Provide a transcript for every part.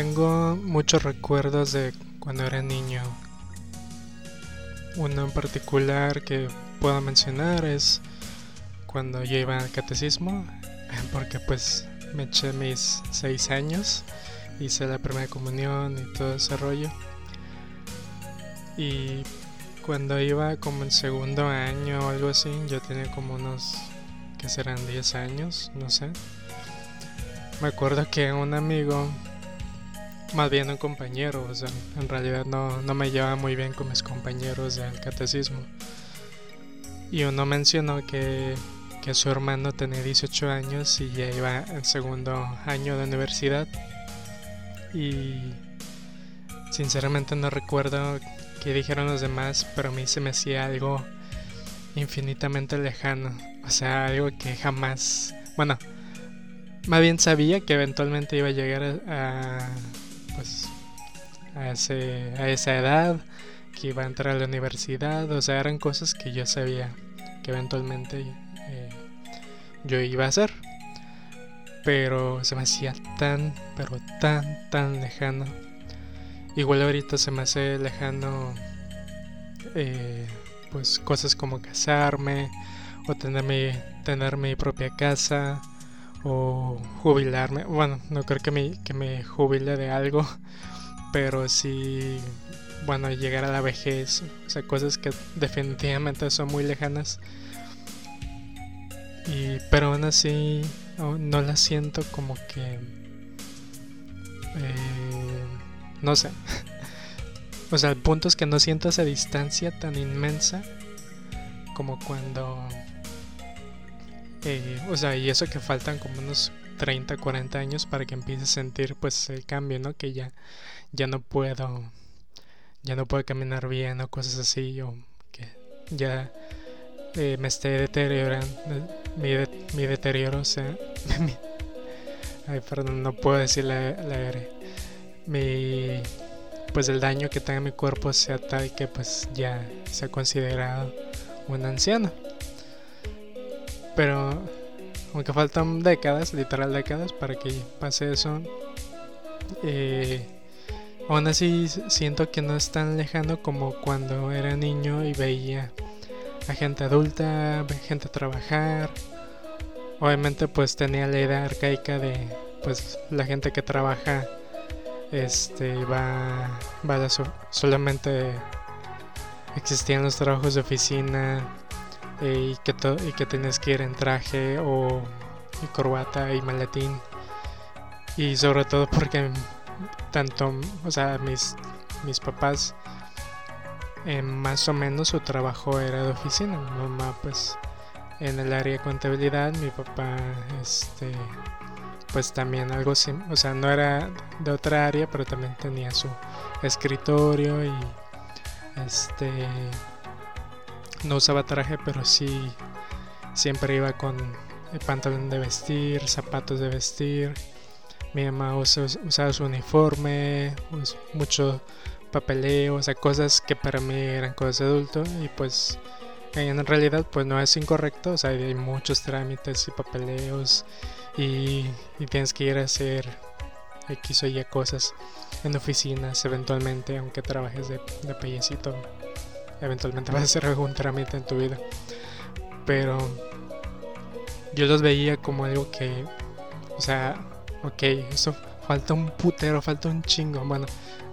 Tengo muchos recuerdos de cuando era niño. Uno en particular que puedo mencionar es cuando yo iba al catecismo, porque pues me eché mis seis años, hice la primera comunión y todo ese rollo. Y cuando iba como en segundo año o algo así, yo tenía como unos, que serán 10 años, no sé. Me acuerdo que un amigo más bien un compañero, o sea, en realidad no, no me llevaba muy bien con mis compañeros del catecismo. Y uno mencionó que, que su hermano tenía 18 años y ya iba en segundo año de universidad. Y sinceramente no recuerdo qué dijeron los demás, pero a mí se me hacía algo infinitamente lejano. O sea, algo que jamás... Bueno, más bien sabía que eventualmente iba a llegar a pues a, ese, a esa edad, que iba a entrar a la universidad, o sea, eran cosas que yo sabía que eventualmente eh, yo iba a hacer. Pero se me hacía tan, pero tan, tan lejano. Igual ahorita se me hace lejano, eh, pues cosas como casarme o tener mi, tener mi propia casa o jubilarme. Bueno, no creo que me, que me jubile de algo, pero sí, bueno, llegar a la vejez, o sea, cosas que definitivamente son muy lejanas. Y, pero aún así, no las siento como que... Eh, no sé. o sea, el punto es que no siento esa distancia tan inmensa como cuando eh, o sea, y eso que faltan como unos 30, 40 años para que empiece a sentir pues el cambio, ¿no? Que ya, ya no puedo, ya no puedo caminar bien o cosas así, o que ya eh, me esté deteriorando, mi, mi deterioro, o sea, perdón, no puedo decir la, la R, mi, pues el daño que tenga mi cuerpo sea tal que pues ya sea considerado un anciano. Pero aunque faltan décadas, literal décadas, para que pase eso, eh, aún así siento que no es tan lejano como cuando era niño y veía a gente adulta, gente trabajar. Obviamente pues tenía la idea arcaica de pues la gente que trabaja este va, va solamente existían los trabajos de oficina y, que y que tienes que ir en traje o y corbata y maletín. Y sobre todo porque tanto, o sea, mis, mis papás eh, más o menos su trabajo era de oficina. Mi mamá pues en el área de contabilidad, mi papá este pues también algo, o sea, no era de otra área, pero también tenía su escritorio y este no usaba traje, pero sí siempre iba con pantalón de vestir, zapatos de vestir. Mi mamá usaba su uniforme, mucho papeleo, o sea, cosas que para mí eran cosas de adulto y pues en realidad pues no es incorrecto, o sea, hay muchos trámites y papeleos y, tienes que ir a hacer X o Y cosas en oficinas eventualmente, aunque trabajes de, de eventualmente vas a hacer algún trámite en tu vida. Pero yo los veía como algo que, o sea, ok, eso falta un putero, falta un chingo. Bueno,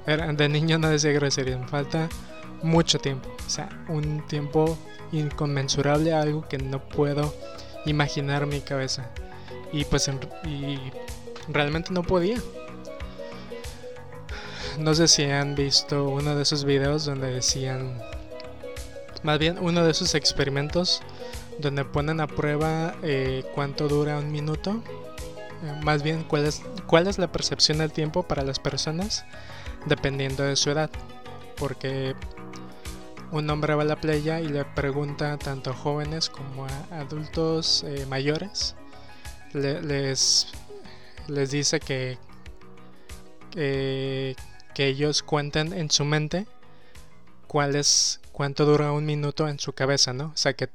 de niño no decía grosería, falta mucho tiempo, o sea, un tiempo inconmensurable, algo que no puedo imaginar mi cabeza. Y pues y realmente no podía. No sé si han visto uno de esos videos donde decían más bien uno de esos experimentos donde ponen a prueba eh, cuánto dura un minuto, eh, más bien cuál es, cuál es la percepción del tiempo para las personas dependiendo de su edad, porque un hombre va a la playa y le pregunta tanto a jóvenes como a adultos eh, mayores, les, les dice que, que ellos cuenten en su mente cuál es cuánto dura un minuto en su cabeza, ¿no? O sea, que,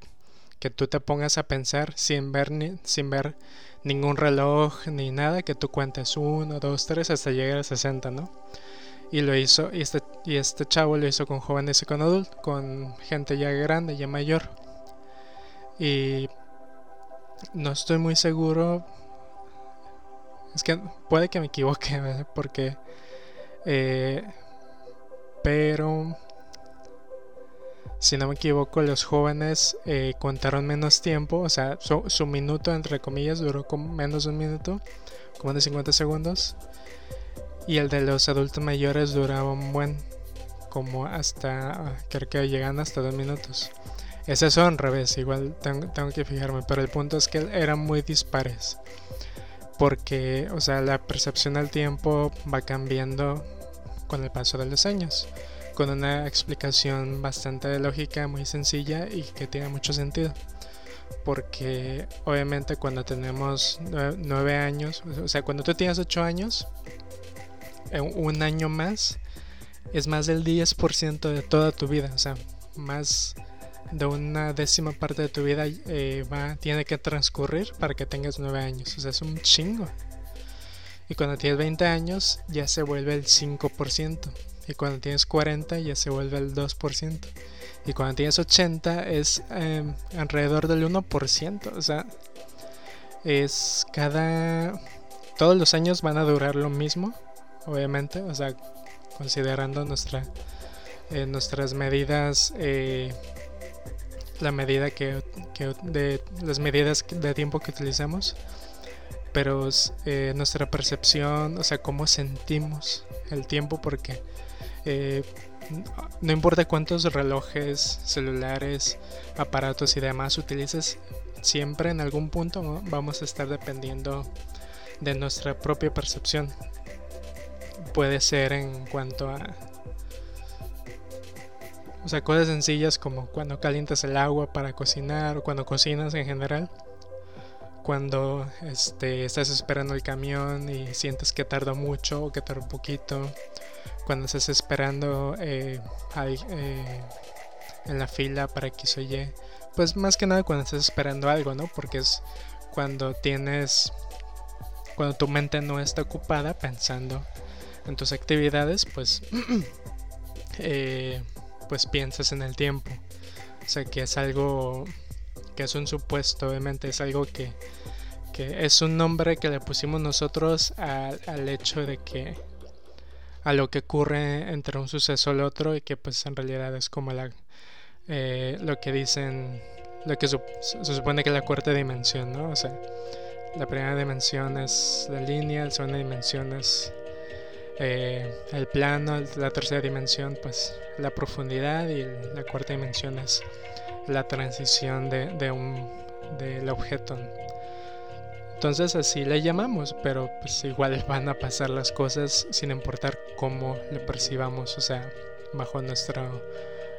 que tú te pongas a pensar sin ver, sin ver ningún reloj ni nada, que tú cuentes 1, 2, 3 hasta llegar a 60, ¿no? Y lo hizo, y este, y este chavo lo hizo con jóvenes y con adultos, con gente ya grande, ya mayor. Y no estoy muy seguro. Es que puede que me equivoque, porque... Eh, pero si no me equivoco, los jóvenes eh, contaron menos tiempo, o sea, su, minuto, entre comillas, duró como menos de un minuto, como de 50 segundos. Y el de los adultos mayores duraba un buen, como hasta, creo que llegan hasta dos minutos. Ese son al revés, igual tengo, tengo que fijarme, pero el punto es que eran muy dispares. Porque, o sea, la percepción del tiempo va cambiando con el paso de los años con una explicación bastante lógica, muy sencilla y que tiene mucho sentido. Porque obviamente cuando tenemos nueve años, o sea, cuando tú tienes ocho años, un año más es más del 10% de toda tu vida, o sea, más de una décima parte de tu vida eh, tiene que transcurrir para que tengas nueve años, o sea, es un chingo. Y cuando tienes 20 años ya se vuelve el 5%. Y cuando tienes 40 ya se vuelve el 2%. Y cuando tienes 80 es em, alrededor del 1%. O sea, es cada... Todos los años van a durar lo mismo, obviamente. O sea, considerando nuestra, eh, nuestras medidas, eh, la medida que, que, de las medidas de tiempo que utilizamos. Pero eh, nuestra percepción, o sea, cómo sentimos el tiempo, porque eh, no importa cuántos relojes, celulares, aparatos y demás utilices, siempre en algún punto vamos a estar dependiendo de nuestra propia percepción. Puede ser en cuanto a... O sea, cosas sencillas como cuando calientas el agua para cocinar o cuando cocinas en general. Cuando este, estás esperando el camión y sientes que tarda mucho o que tarda un poquito cuando estás esperando eh, eh, en la fila para X o Y. Pues más que nada cuando estás esperando algo, ¿no? Porque es cuando tienes, cuando tu mente no está ocupada pensando en tus actividades, pues, eh, pues piensas en el tiempo. O sea que es algo que es un supuesto, obviamente es algo que, que es un nombre que le pusimos nosotros al hecho de que a lo que ocurre entre un suceso y el otro y que pues en realidad es como la, eh, lo que dicen, lo que se supone que es la cuarta dimensión, ¿no? O sea, la primera dimensión es la línea, la segunda dimensión es eh, el plano, la tercera dimensión pues la profundidad y la cuarta dimensión es la transición de, de un, del objeto entonces así le llamamos, pero pues igual van a pasar las cosas sin importar cómo le percibamos, o sea, bajo nuestra,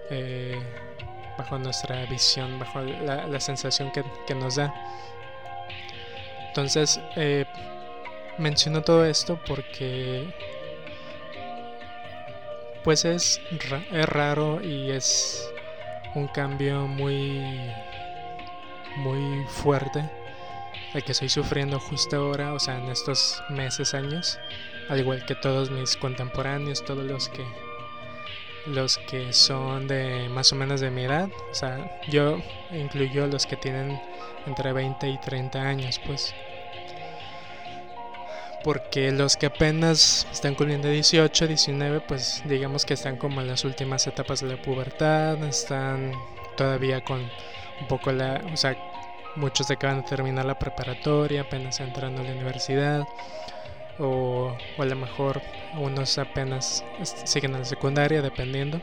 eh, bajo nuestra visión, bajo la, sensación que, nos da. Entonces, eh, menciono todo esto porque pues es, es raro y es un cambio muy muy fuerte el que estoy sufriendo justo ahora, o sea, en estos meses, años, al igual que todos mis contemporáneos, todos los que los que son de más o menos de mi edad, o sea, yo incluyo los que tienen entre 20 y 30 años, pues. Porque los que apenas están cumpliendo 18, 19, pues digamos que están como en las últimas etapas de la pubertad, están todavía con un poco la, o sea, Muchos acaban de terminar la preparatoria, apenas entrando a la universidad, o, a lo mejor unos apenas siguen en la secundaria, dependiendo.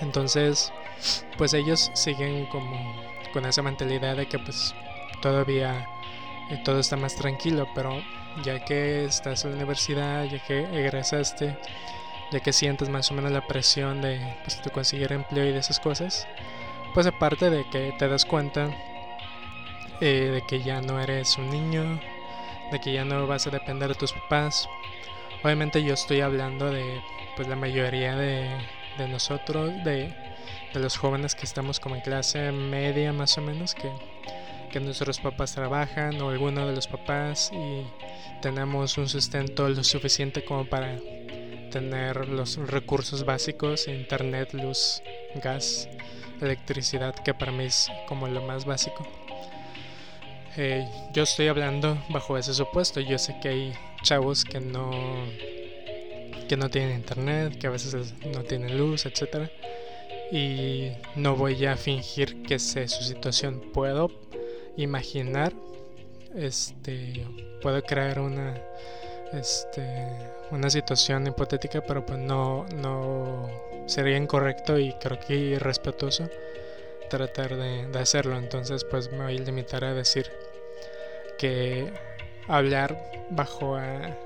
Entonces, pues ellos siguen como con esa mentalidad de que pues todavía eh, todo está más tranquilo, pero ya que estás en la universidad, ya que egresaste, ya que sientes más o menos la presión de pues, conseguir empleo y de esas cosas, pues aparte de que te das cuenta eh, de que ya no eres un niño, de que ya no vas a depender de tus papás. Obviamente yo estoy hablando de pues la mayoría de, nosotros, de, de los jóvenes que estamos como en clase media más o menos, que, que nuestros papás trabajan o alguno de los papás y tenemos un sustento lo suficiente como para tener los recursos básicos, internet, luz, gas, electricidad, que para mí es como lo más básico. Eh, yo estoy hablando bajo ese supuesto. Yo sé que hay chavos que no que no tienen internet, que a veces no tienen luz, etcétera. Y no voy a fingir que sé su situación. Puedo imaginar, este, puedo crear una, este, una situación hipotética, pero pues no, no sería incorrecto y creo que irrespetuoso tratar de, de hacerlo. Entonces, pues me voy a limitar a decir que hablar bajo a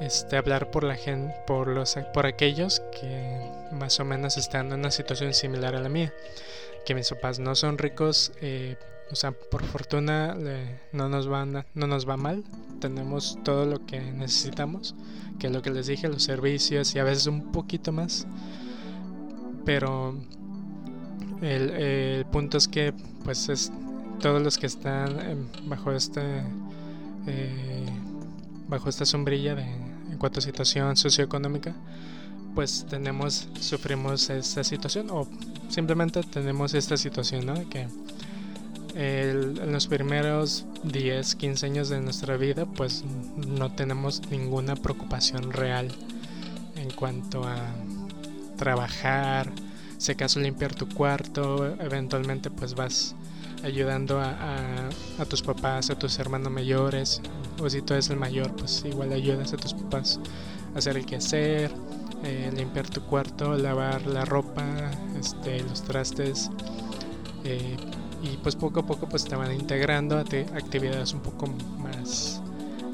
este hablar por la gente por los por aquellos que más o menos están en una situación similar a la mía. Que mis papás no son ricos eh, o sea por fortuna no nos van no nos va mal. Tenemos todo lo que necesitamos que lo que les dije los servicios y a veces un poquito más. Pero el, el punto es que pues es todos los que están bajo este eh, bajo esta sombrilla de en cuanto a situación socioeconómica pues tenemos sufrimos esta situación o simplemente tenemos esta situación ¿no? que en los primeros 10 15 años de nuestra vida pues no tenemos ninguna preocupación real en cuanto a trabajar si acaso limpiar tu cuarto eventualmente pues vas ayudando a, a, tus papás, a tus hermanos mayores, o si tú eres el mayor, pues igual ayudas a tus papás a hacer el quehacer, eh, limpiar tu cuarto, lavar la ropa, este, los trastes, eh, y pues poco a poco pues te van integrando a actividades un poco más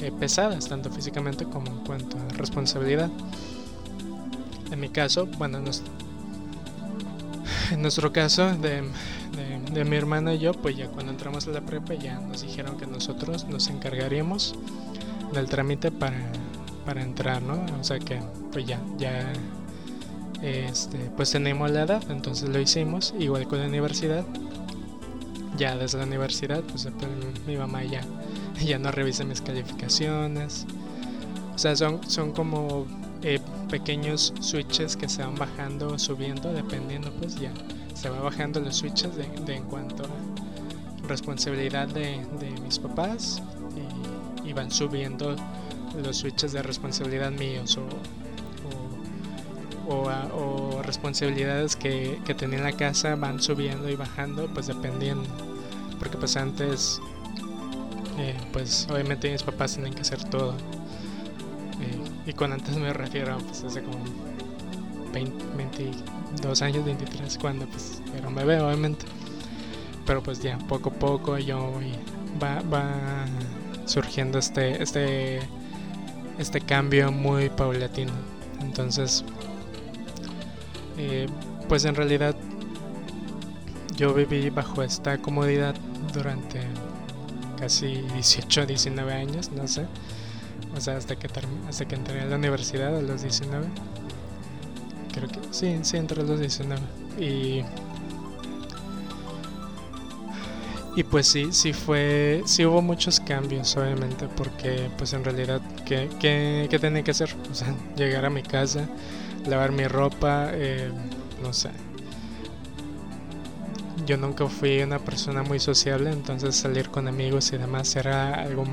eh, pesadas, tanto físicamente como en cuanto a responsabilidad. En mi caso, bueno, en nuestro caso de de mi hermana y yo, pues ya cuando entramos a la prepa ya nos dijeron que nosotros nos encargaríamos del trámite para, para entrar, ¿no? O sea que pues ya, ya este, pues tenemos la edad, entonces lo hicimos, igual con la universidad. Ya desde la universidad, pues, pues mi mamá ya, ya no revisa mis calificaciones. O sea, son, son como eh, pequeños switches que se van bajando o subiendo, dependiendo, pues ya se va bajando los switches de, en cuanto a responsabilidad de, mis papás y, van subiendo los switches de responsabilidad míos o, o, responsabilidades que, que, tenía en la casa van subiendo y bajando pues dependiendo porque pues antes eh, pues obviamente mis papás tienen que hacer todo eh, y con antes me refiero pues hace como 20, 22 años, 23, cuando pues era un bebé obviamente. Pero pues ya, poco a poco yo va, va surgiendo este, este, este cambio muy paulatino. Entonces, eh, pues en realidad yo viví bajo esta comodidad durante casi 18, 19 años, no sé. O sea, hasta que, hasta que entré a la universidad a los 19 creo que sí, sí, entre los 19. Y, y pues sí, sí fue, sí hubo muchos cambios, obviamente, porque pues en realidad, ¿qué, qué, tenía que hacer? O sea, llegar a mi casa, lavar mi ropa, eh, no sé. Yo nunca fui una persona muy sociable, entonces salir con amigos y demás era algo,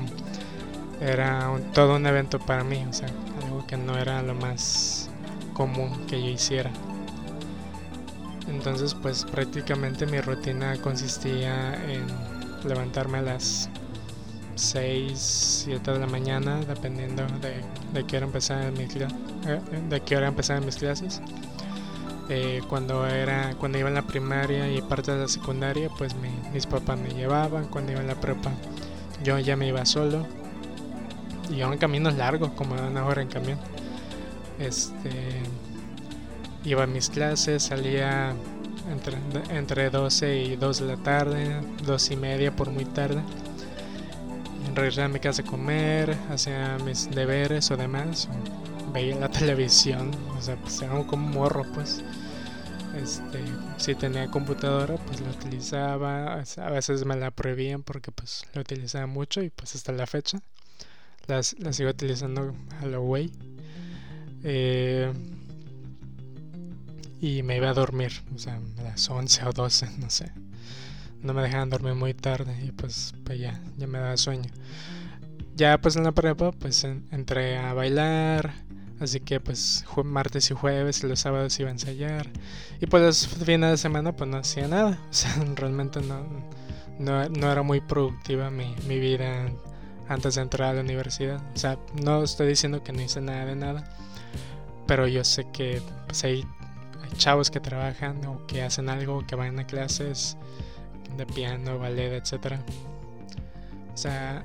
era todo un evento para mí, o sea, algo que no era lo más común que yo hiciera. Entonces pues prácticamente mi rutina consistía en levantarme a las 6, 7 de la mañana, dependiendo de, de qué hora empezar mis, eh, de qué hora empezaban mis clases. Eh, cuando era cuando iba en la primaria y parte de la secundaria pues mis papás me llevaban cuando iba en la prepa yo ya me iba solo y iba en caminos largos como una hora en camión este, iba a mis clases, salía entre, entre 12 y 2 de la tarde, 2 y media por muy tarde. Regresaba a mi casa a comer, hacía mis deberes o demás, veía la televisión, o sea, pues era como morro, pues. este, si tenía computadora, pues la utilizaba. A veces me la prohibían porque pues la utilizaba mucho y pues hasta la fecha las, las sigo utilizando a lo way. Eh, y me iba a dormir, o sea, a las 11 o 12, no sé. No me dejaban dormir muy tarde y pues, pues ya, ya me daba sueño. Ya pues en la prepa pues entré a bailar, así que pues martes y jueves y los sábados iba a ensayar. Y pues los fines de semana pues no hacía nada, o sea, realmente no, no, era muy productiva mi, mi vida antes de entrar a la universidad. O sea, no estoy diciendo que no hice nada de nada, pero yo sé que pues, hay chavos que trabajan o que hacen algo, que van a clases de piano, ballet, etc. O sea,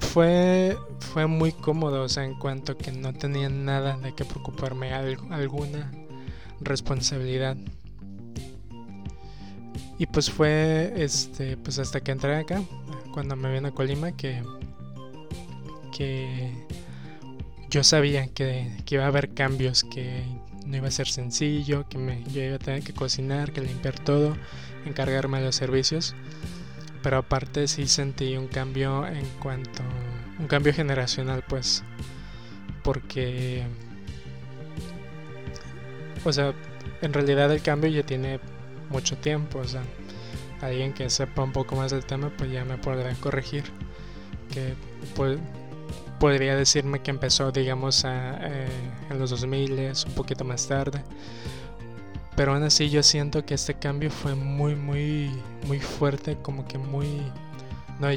fue, fue muy cómodo, o sea, en cuanto que no tenía nada de que preocuparme, alguna responsabilidad. Y pues fue este pues hasta que entré acá, cuando me vine a Colima que que yo sabía que, que iba a haber cambios, que no iba a ser sencillo, que me, yo iba a tener que cocinar, que limpiar todo, encargarme de los servicios. Pero aparte sí sentí un cambio en cuanto... un cambio generacional pues. Porque... O sea, en realidad el cambio ya tiene mucho tiempo. O sea, alguien que sepa un poco más del tema pues ya me podrá corregir. Que pues podría decirme que empezó, digamos, eh, en los 2000, un poquito más tarde. Pero aún así yo siento que este cambio fue muy, muy, muy fuerte, como que muy... No,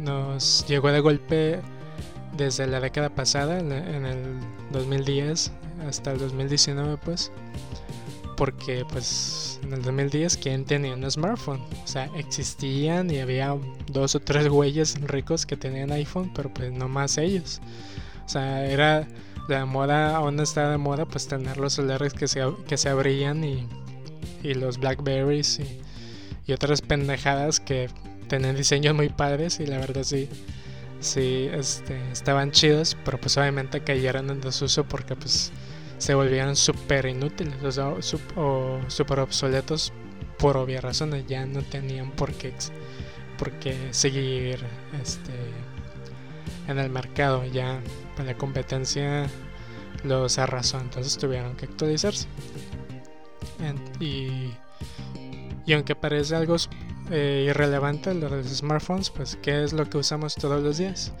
nos llegó de golpe desde la década pasada, en el 2010 hasta el 2019, pues porque pues en el 2010 quién tenía un smartphone o sea existían y había dos o tres güeyes ricos que tenían iPhone pero pues no más ellos. O sea era la moda aún está de moda pues tener los celulares que se, que se abrían y, y los Blackberries y, y otras pendejadas que tenían diseños muy padres y la verdad sí sí este, estaban chidos pero pues obviamente cayeron en desuso porque pues se volvieron súper inútiles o, súper obsoletos por obvias razones. Ya no tenían por qué, seguir este, en el mercado. Ya la competencia los arrasó, entonces tuvieron que actualizarse. y, y aunque parece algo eh, irrelevante lo de los smartphones, pues ¿qué es lo que usamos todos los días?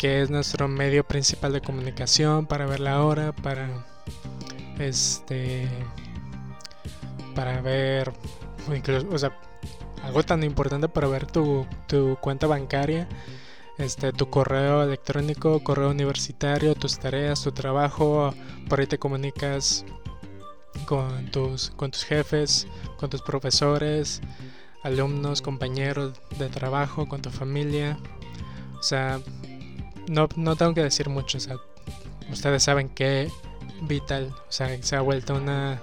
que es nuestro medio principal de comunicación para ver la hora, para este para ver o sea, algo tan importante para ver tu, cuenta bancaria, este, tu correo electrónico, correo universitario, tus tareas, tu trabajo, por ahí te comunicas con tus, con tus jefes, con tus profesores, alumnos, compañeros de trabajo, con tu familia. O sea, no, no tengo que decir mucho. O sea, ustedes saben que vital, o sea, se ha vuelto una,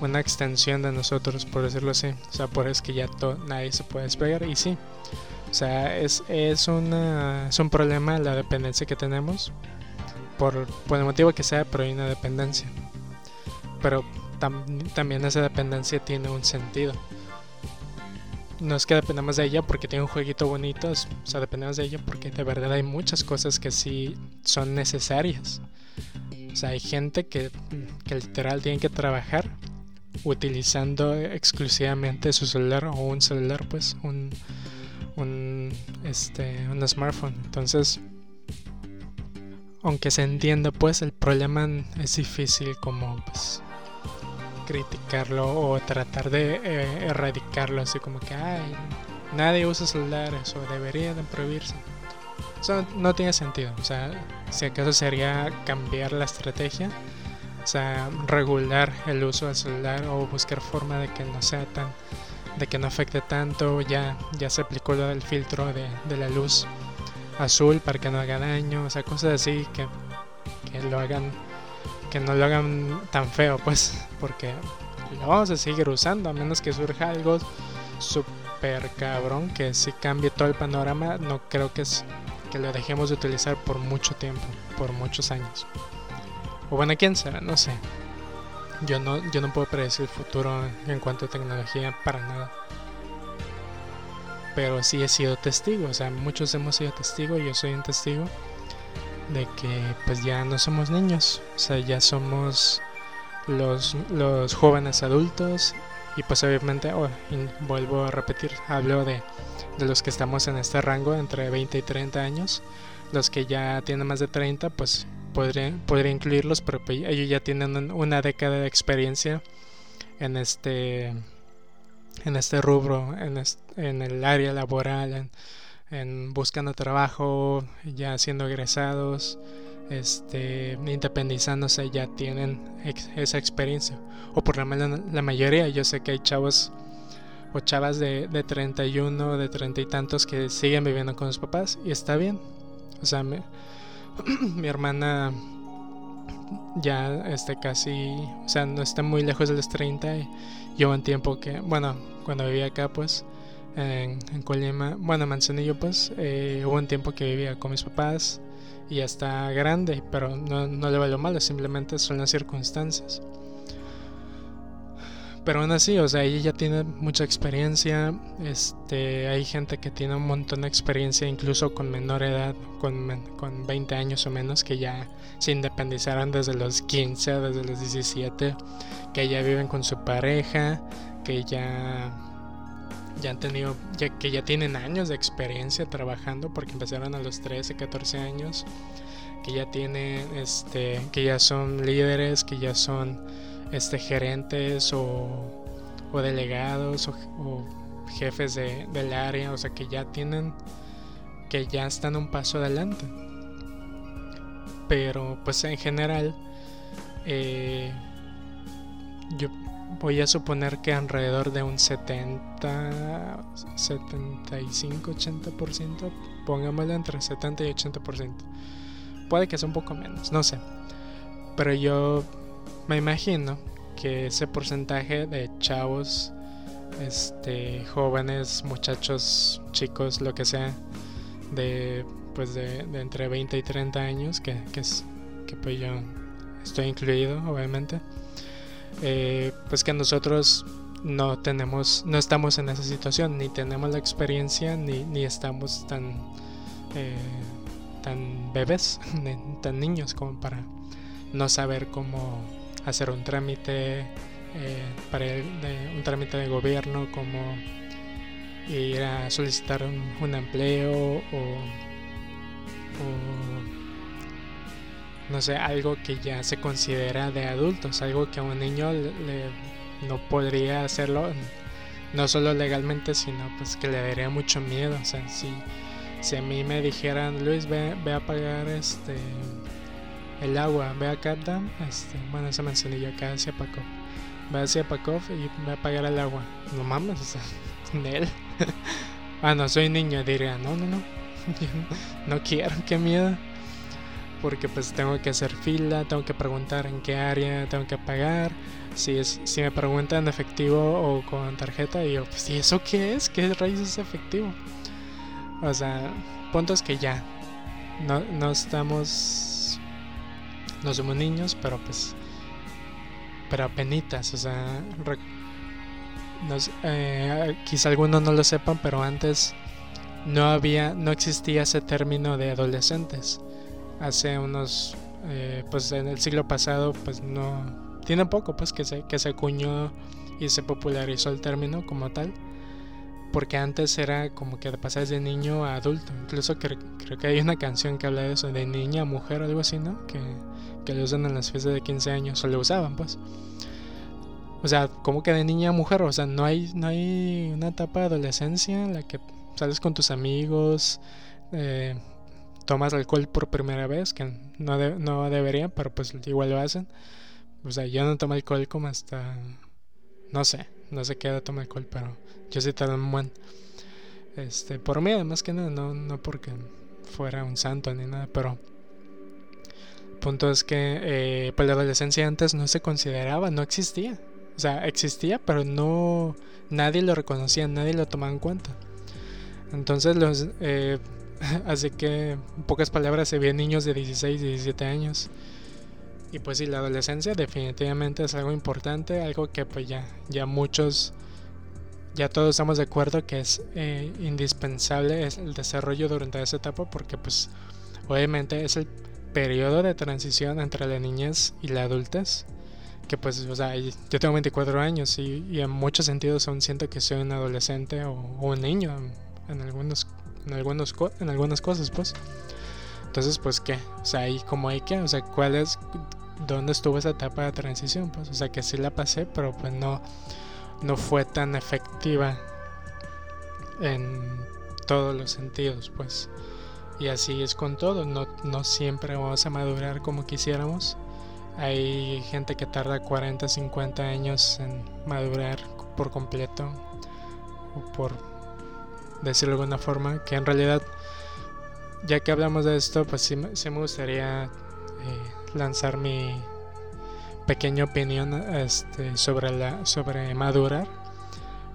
una extensión de nosotros, por decirlo así. O sea, por eso que ya nadie se puede despegar. Y sí, o sea, es, es, una, es un problema la dependencia que tenemos. Por, por el motivo que sea, pero hay una dependencia. Pero también esa dependencia tiene un sentido. No es que dependamos de ella porque tiene un jueguito bonito, o sea, dependemos de ella porque de verdad hay muchas cosas que sí son necesarias. O sea, hay gente que, que literal tiene que trabajar utilizando exclusivamente su celular o un celular, pues, un, un, este, un smartphone. Entonces, aunque se entienda, pues, el problema es difícil como, pues, criticarlo o tratar de eh, erradicarlo, así como que, ay, nadie usa celulares o deberían prohibirse. Eso no tiene sentido. O sea, si acaso sería cambiar la estrategia, o sea, regular el uso del celular o buscar forma de que no sea tan, de que no afecte tanto. Ya, ya se aplicó lo del filtro de, la luz azul para que no haga daño, o sea, cosas así que, lo hagan, que no lo hagan tan feo, pues, porque lo vamos a seguir usando a menos que surja algo super cabrón que si cambie todo el panorama. No creo que es que lo dejemos de utilizar por mucho tiempo, por muchos años. O bueno, quién sabe, no sé. yo no, yo no puedo predecir el futuro en cuanto a tecnología para nada. Pero sí he sido testigo, o sea, muchos hemos sido testigos, yo soy un testigo de que pues ya no somos niños, o sea, ya somos los, los jóvenes adultos y pues obviamente, oh, vuelvo a repetir, hablo de, de los que estamos en este rango entre 20 y 30 años, los que ya tienen más de 30 pues podría, podría incluirlos, pero pues, ellos ya tienen una década de experiencia en este en este rubro, en, en el área laboral, en, buscando trabajo, ya siendo egresados, este, independizándose, ya tienen esa experiencia. O por lo menos la mayoría, yo sé que hay chavos o chavas de, de 31, de 30 y tantos que siguen viviendo con sus papás y está bien. O sea, mi hermana ya este casi, o sea, no está muy lejos de los 30 y lleva un tiempo que, bueno, cuando vivía acá pues en, en Colima, bueno, Manzanillo pues, eh, hubo un tiempo que vivía con mis papás y está grande, pero no, no le valió malo, simplemente son las circunstancias. Pero aún así, o sea, ella ya tiene mucha experiencia. Este, hay gente que tiene un montón de experiencia, incluso con menor edad, con, con 20 años o menos, que ya se independizaron desde los 15, desde los 17, que ya viven con su pareja, que ya ya han tenido, ya, que ya tienen años de experiencia trabajando porque empezaron a los 13, 14 años, que ya tienen, este, que ya son líderes, que ya son este, gerentes o, o delegados o, jefes de, del área, o sea que ya tienen, que ya están un paso adelante. Pero pues en general, eh, yo voy a suponer que alrededor de un 70, 75, 80%, pongámoslo entre 70 y 80%. Puede que sea un poco menos, no sé. Pero yo me imagino que ese porcentaje de chavos, este, jóvenes, muchachos, chicos, lo que sea, de pues de, entre 20 y 30 años, que, que, es, que pues yo estoy incluido, obviamente, eh, pues que nosotros no tenemos, no estamos en esa situación, ni tenemos la experiencia, ni, ni estamos tan, eh, tan bebés, tan niños como para no saber cómo hacer un trámite eh, para un trámite de gobierno como ir a solicitar un, empleo o, no sé algo que ya se considera de adultos algo que a un niño no podría hacerlo no solo legalmente sino pues que le daría mucho miedo o sea si si a mí me dijeran Luis ve, ve a pagar este el agua, ve a Dam, este, bueno, esa manzanilla acá hacia Pakov. Ve hacia Pakov y ve a pagar el agua. No mames, o sea, él. ah, no, soy niño, diría, no, no, no. no quiero, qué miedo. Porque pues tengo que hacer fila, tengo que preguntar en qué área tengo que pagar. Si, es, si me preguntan efectivo o con tarjeta, y yo, pues, ¿y eso qué es? ¿Qué raíz es efectivo? O sea, puntos que ya no, no estamos no somos niños, pero pues, pero apenitas, o sea, eh, quizá algunos no lo sepan, pero antes no había, no existía ese término de adolescentes. Hace unos, eh, pues en el siglo pasado, pues no, tiene poco, pues que se, que se acuñó y se popularizó el término como tal porque antes era como que pasas de niño a adulto. Incluso creo, que hay una canción que habla de eso, de niña a mujer algo así, ¿no? Que, que lo usan en las fiestas de 15 años, o lo usaban, pues. O sea, como que de niña a mujer, o sea, no hay, no hay una etapa de adolescencia en la que sales con tus amigos, eh, tomas alcohol por primera vez, que no, no debería, pero pues igual lo hacen. O sea, yo no tomo alcohol como hasta, no sé, no sé qué edad tomo alcohol, pero yo sí tardo un buen. Este, por mí, además que nada, no, no porque fuera un santo ni nada, pero punto es que eh, pues la adolescencia antes no se consideraba, no existía. O sea, existía, pero no nadie lo reconocía, nadie lo tomaba en cuenta. Entonces los eh, así que en pocas palabras se veían niños de 16, 17 años y pues sí, la adolescencia definitivamente es algo importante, algo que pues ya, ya muchos, ya todos estamos de acuerdo que es eh, indispensable el desarrollo durante esa etapa porque pues obviamente es el periodo de transición entre la niñez y la adultez. Que pues, o sea, yo tengo 24 años y, en muchos sentidos aún siento que soy un adolescente o, un niño en, algunos, en, algunos, en algunas cosas, pues. Entonces, pues, ¿qué? O sea, ahí como hay que, o sea, ¿cuál es, dónde estuvo esa etapa de transición? Pues, o sea, que sí la pasé, pero pues no, no fue tan efectiva en todos los sentidos, pues. Y así es con todo, no, no siempre vamos a madurar como quisiéramos. Hay gente que tarda 40, 50 años en madurar por completo, o por decirlo de alguna forma, que en realidad, ya que hablamos de esto, pues sí, me gustaría eh, lanzar mi pequeña opinión este, sobre, la, sobre madurar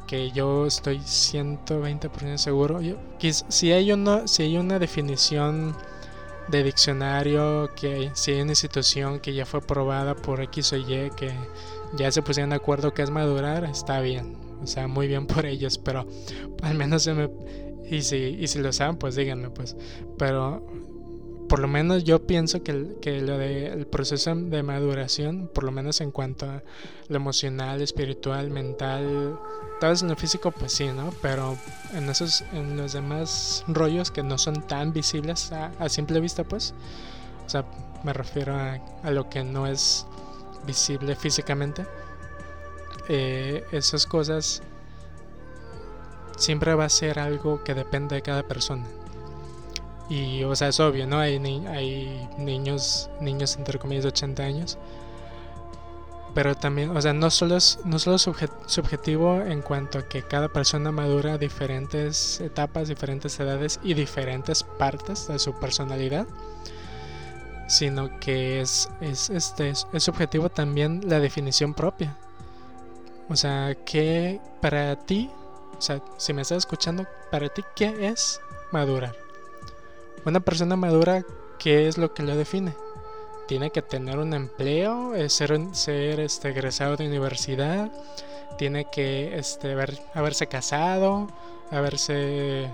que yo estoy 120% seguro. si, hay una, si hay una definición de diccionario, que si hay una institución que ya fue aprobada por X o Y, que ya se pusieron de acuerdo que es madurar, está bien. O sea, muy bien por ellos, pero al menos se me... Y si, y si lo saben, pues díganme, pues. Pero por lo menos yo pienso que, que lo del proceso de maduración, por lo menos en cuanto a lo emocional, espiritual, mental, tal vez en lo físico, pues sí, ¿no? Pero en esos, en los demás rollos que no son tan visibles a, simple vista, pues, o sea, me refiero a, a lo que no es visible físicamente, eh, esas cosas siempre va a ser algo que depende de cada persona. Y, o sea, es obvio, ¿no? Hay, hay niños, niños entre comillas de 80 años. Pero también, o sea, no solo es, no solo subjetivo en cuanto a que cada persona madura diferentes etapas, diferentes edades y diferentes partes de su personalidad, sino que es, es, este, es subjetivo también la definición propia. O sea, que para ti, o sea, si me estás escuchando, para ti, ¿qué es madurar? Una persona madura, ¿qué es lo que lo define? Tiene que tener un empleo, eh, ser, ser este, egresado de universidad, tiene que este, haber, haberse casado, haberse,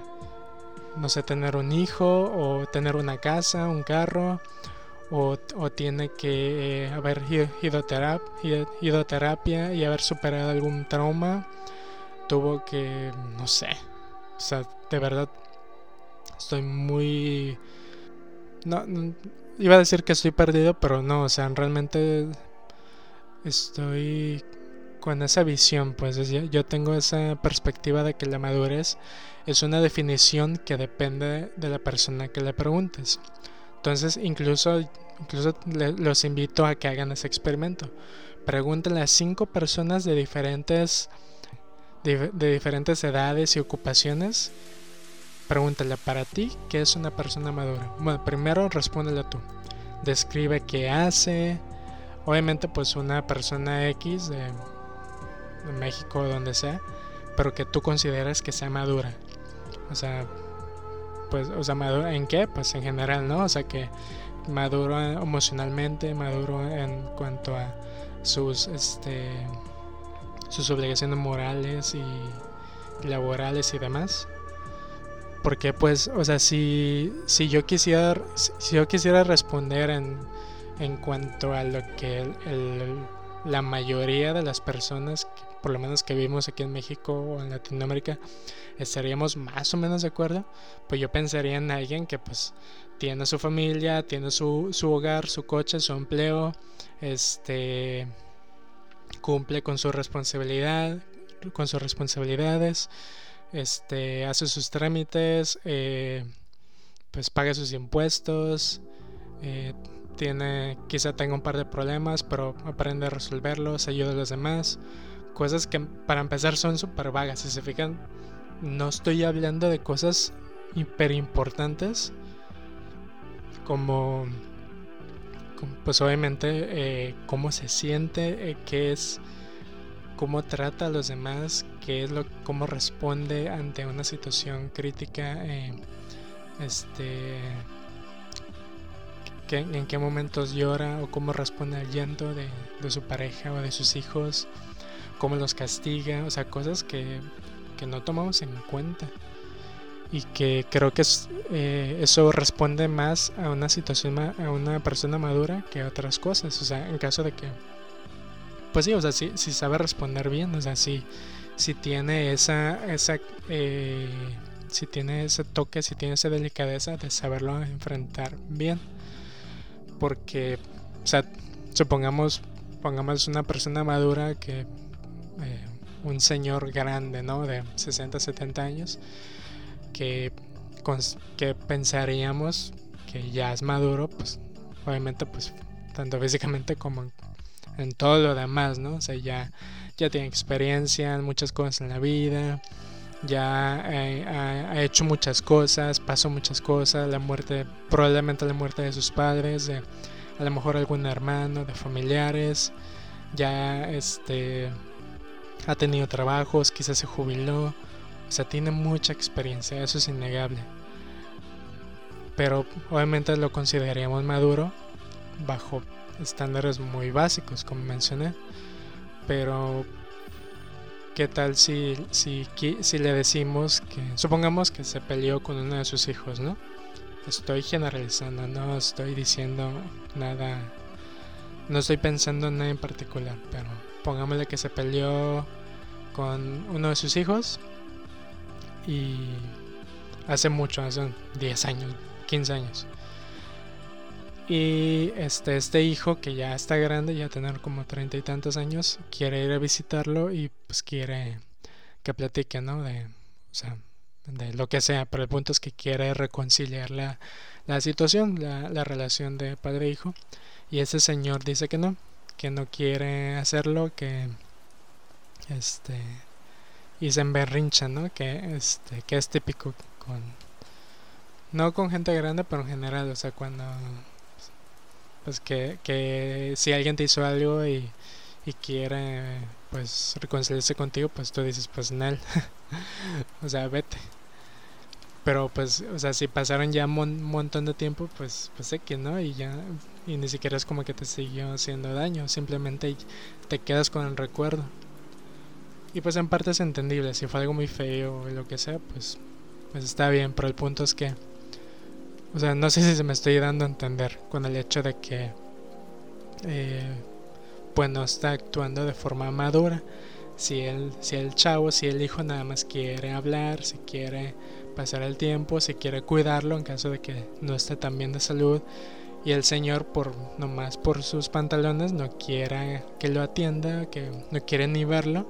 no sé, tener un hijo o tener una casa, un carro, o, tiene que eh, haber ido, terapia, ido terapia y haber superado algún trauma, tuvo que, no sé, o sea, de verdad Estoy muy... No, iba a decir que estoy perdido, pero no, o sea, realmente estoy con esa visión, pues yo tengo esa perspectiva de que la madurez es una definición que depende de la persona que le preguntes. Entonces, incluso, incluso los invito a que hagan ese experimento. Pregúntenle a cinco personas de diferentes, de diferentes edades y ocupaciones Pregúntale para ti qué es una persona madura. Bueno, primero respóndele tú. Describe qué hace. Obviamente, pues una persona X de, México o donde sea, pero que tú consideres que sea madura. O sea, pues, o sea, madura en qué? Pues en general, ¿no? O sea, que maduro emocionalmente, maduro en cuanto a sus, este, sus obligaciones morales y laborales y demás. Porque pues, o sea, si, si yo quisiera si yo quisiera responder en, en cuanto a lo que la mayoría de las personas, por lo menos que vivimos aquí en México o en Latinoamérica, estaríamos más o menos de acuerdo, pues yo pensaría en alguien que pues tiene su familia, tiene su, su hogar, su coche, su empleo, este cumple con su responsabilidad, con sus responsabilidades, este, hace sus trámites, eh, pues paga sus impuestos, eh, tiene, quizá tenga un par de problemas, pero aprende a resolverlos, ayuda a los demás. Cosas que para empezar son súper vagas, si se fijan, no estoy hablando de cosas hiper importantes como, pues obviamente eh, cómo se siente, qué es cómo trata a los demás, qué es lo, cómo responde ante una situación crítica, eh, este, que, en qué momentos llora o cómo responde al llanto de, de, su pareja o de sus hijos, cómo los castiga, o sea, cosas que, que no tomamos en cuenta. Y que creo que eh, eso responde más a una situación, a una persona madura que a otras cosas. O sea, en caso de que, pues sí, o sea, si, si sabe responder bien, o sea, si, si tiene esa, esa eh, si tiene ese toque, si tiene esa delicadeza de saberlo enfrentar bien. Porque, o sea, supongamos, pongamos una persona madura que, eh, un señor grande, ¿no? De 60, 70 años, que, que pensaríamos que ya es maduro, pues obviamente, pues tanto físicamente como en, todo lo demás, ¿no? O sea, ya, ya tiene experiencia en muchas cosas en la vida ya eh, ha, hecho muchas cosas, pasó muchas cosas, la muerte, probablemente la muerte de sus padres, de a lo mejor algún hermano, de familiares, ya este ha tenido trabajos, quizás se jubiló, o sea, tiene mucha experiencia, eso es innegable. Pero obviamente lo consideraríamos maduro bajo estándares muy básicos, como mencioné. Pero ¿Qué tal si, si, si le decimos que, supongamos que se peleó con uno de sus hijos, ¿no? Estoy generalizando, no estoy diciendo nada, no estoy pensando en nada en particular, pero pongámosle que se peleó con uno de sus hijos y hace mucho, hace 10 años, 15 años. Y este, este hijo que ya está grande, ya tener como treinta y tantos años, quiere ir a visitarlo y pues quiere que platique, ¿no? De, o sea, de lo que sea, pero el punto es que quiere reconciliar la, la situación, la, la relación de padre-hijo. E y ese señor dice que no, que no quiere hacerlo, que este y se emberrincha, ¿no? Que este que es típico con no con gente grande, pero en general, o sea, cuando pues que, que si alguien te hizo algo y, y quiere pues reconciliarse contigo, pues tú dices, pues Nel, o sea, vete. Pero pues, o sea, si pasaron ya un montón de tiempo, pues, pues sé que no, y ya, y ni siquiera es como que te siguió haciendo daño, simplemente te quedas con el recuerdo. Y pues en parte es entendible, si fue algo muy feo o lo que sea, pues, pues está bien, pero el punto es que o sea, no sé si se me estoy dando a entender con el hecho de que, eh, pues no está actuando de forma madura. Si el, si el chavo, si el hijo nada más quiere hablar, si quiere pasar el tiempo, si quiere cuidarlo en caso de que no esté tan bien de salud, y el señor por nomás por sus pantalones no quiera que lo atienda, que no quiere ni verlo,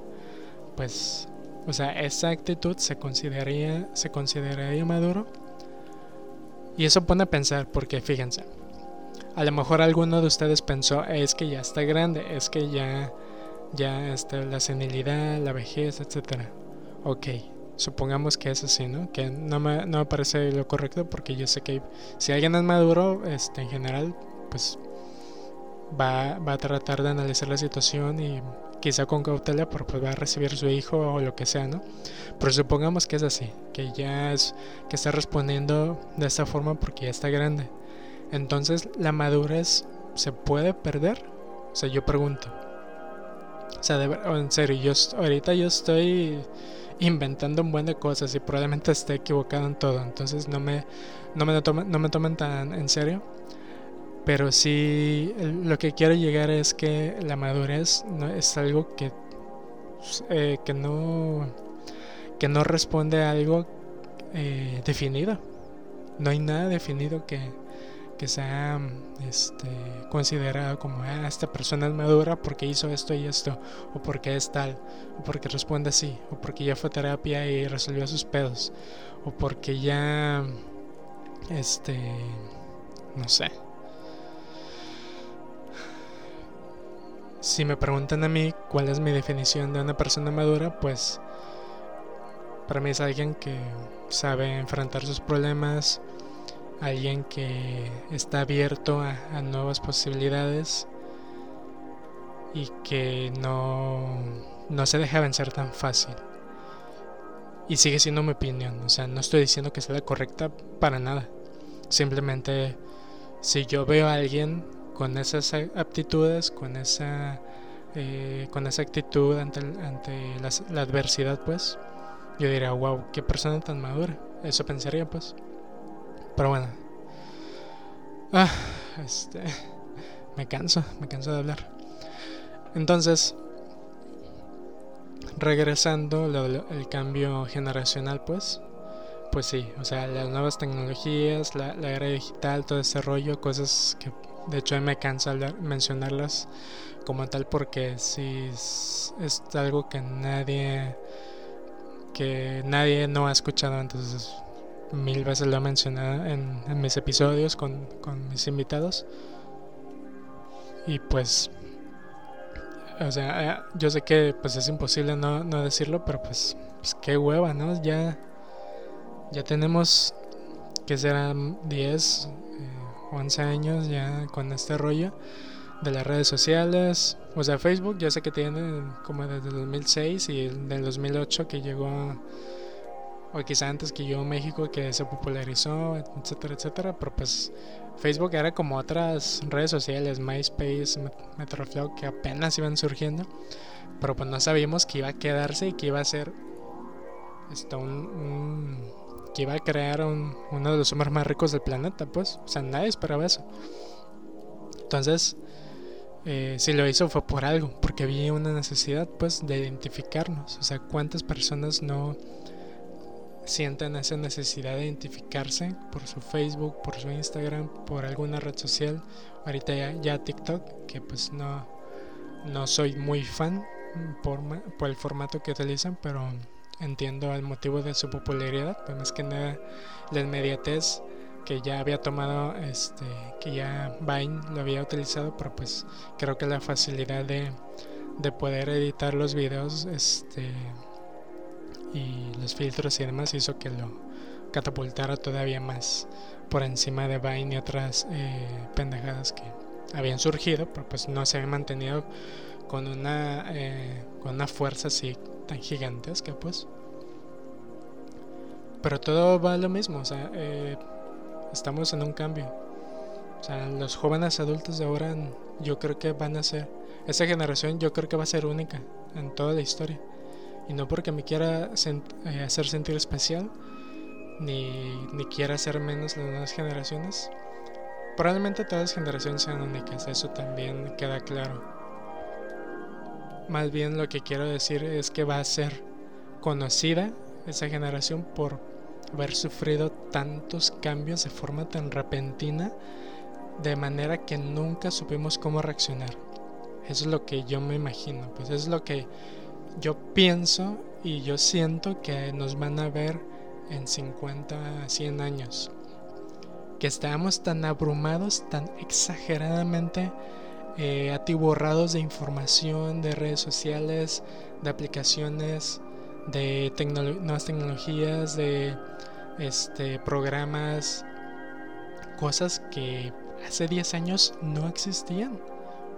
pues, o sea, esa actitud se consideraría, se consideraría maduro y eso pone a pensar, porque fíjense, a lo mejor alguno de ustedes pensó, es que ya está grande, es que ya, ya está la senilidad, la vejez, etc. Ok, supongamos que es así, ¿no? Que no me, no me parece lo correcto porque yo sé que si alguien es maduro, este, en general, pues va, va a tratar de analizar la situación y quizá con cautela, pero pues va a recibir su hijo o lo que sea, ¿no? Pero supongamos que es así, que ya es, que está respondiendo de esta forma porque ya está grande. Entonces, ¿la madurez se puede perder? O sea, yo pregunto. O sea, en serio, yo ahorita yo estoy inventando un buen de cosas y probablemente esté equivocado en todo. Entonces no me, no me, tomen, no me tomen tan en serio. Pero sí, lo que quiero llegar es que la madurez no es algo que, eh, que, no, que no responde a algo eh, definido. No hay nada definido que, que sea este, considerado como ah, esta persona es madura porque hizo esto y esto, o porque es tal, o porque responde así, o porque ya fue a terapia y resolvió sus pedos, o porque ya, este, no sé Si me preguntan a mí cuál es mi definición de una persona madura, pues para mí es alguien que sabe enfrentar sus problemas, alguien que está abierto a, nuevas posibilidades y que no, no se deja vencer tan fácil. Y sigue siendo mi opinión, o sea, no estoy diciendo que sea la correcta para nada. Simplemente si yo veo a alguien con esas aptitudes, con esa, eh, con esa actitud ante, ante la adversidad, pues, yo diría, wow, qué persona tan madura. Eso pensaría, pues. Pero bueno. Ah, este. Me canso, me canso de hablar. Entonces, regresando el cambio generacional, pues, pues sí, o sea, las nuevas tecnologías, la, era digital, todo ese rollo, cosas que de hecho me cansa mencionarlas como tal porque sí es, algo que nadie que nadie no ha escuchado antes mil veces lo he mencionado en, mis episodios con, con mis invitados y pues o sea, eh, yo sé que pues es imposible no, no decirlo, pero pues, pues, qué hueva, ¿no? Ya, ya tenemos que serán 10, 11 años ya con este rollo de las redes sociales. O sea, Facebook ya sé que tiene como desde 2006 y del 2008 que llegó o quizá antes que yo México que se popularizó, etcétera, etcétera, pero pues Facebook era como otras redes sociales, MySpace, Metroflow, que apenas iban surgiendo, pero pues no sabíamos que iba a quedarse y que iba a ser esto, un, que iba a crear uno de los hombres más ricos del planeta, pues, o sea, nadie esperaba eso. Entonces, eh, si lo hizo fue por algo, porque había una necesidad, pues, de identificarnos, o sea, cuántas personas no sienten esa necesidad de identificarse por su Facebook, por su Instagram, por alguna red social. Ahorita ya, ya TikTok, que pues no, no soy muy fan por, por el formato que utilizan, pero entiendo el motivo de su popularidad, pues más que nada la inmediatez que ya había tomado, este, que ya Vine lo había utilizado, pero pues creo que la facilidad de, de poder editar los videos, este y los filtros y demás hizo que lo catapultara todavía más por encima de Vine y otras eh, pendejadas que habían surgido, pero pues no se habían mantenido con una, eh, con una fuerza así tan gigantesca, pues. Pero todo va lo mismo, o sea, eh, estamos en un cambio. O sea, los jóvenes adultos de ahora yo creo que van a ser, esa generación yo creo que va a ser única en toda la historia. Y no porque me quiera eh, hacer sentir especial, ni, ni quiera hacer menos las nuevas generaciones. Probablemente todas las generaciones sean únicas, eso también queda claro. Más bien lo que quiero decir es que va a ser conocida esa generación por haber sufrido tantos cambios de forma tan repentina, de manera que nunca supimos cómo reaccionar. Eso es lo que yo me imagino, pues es lo que yo pienso y yo siento que nos van a ver en 50, 100 años. Que estamos tan abrumados, tan exageradamente eh, atiborrados de información, de redes sociales, de aplicaciones, de nuevas tecnologías, de este, programas, cosas que hace 10 años no existían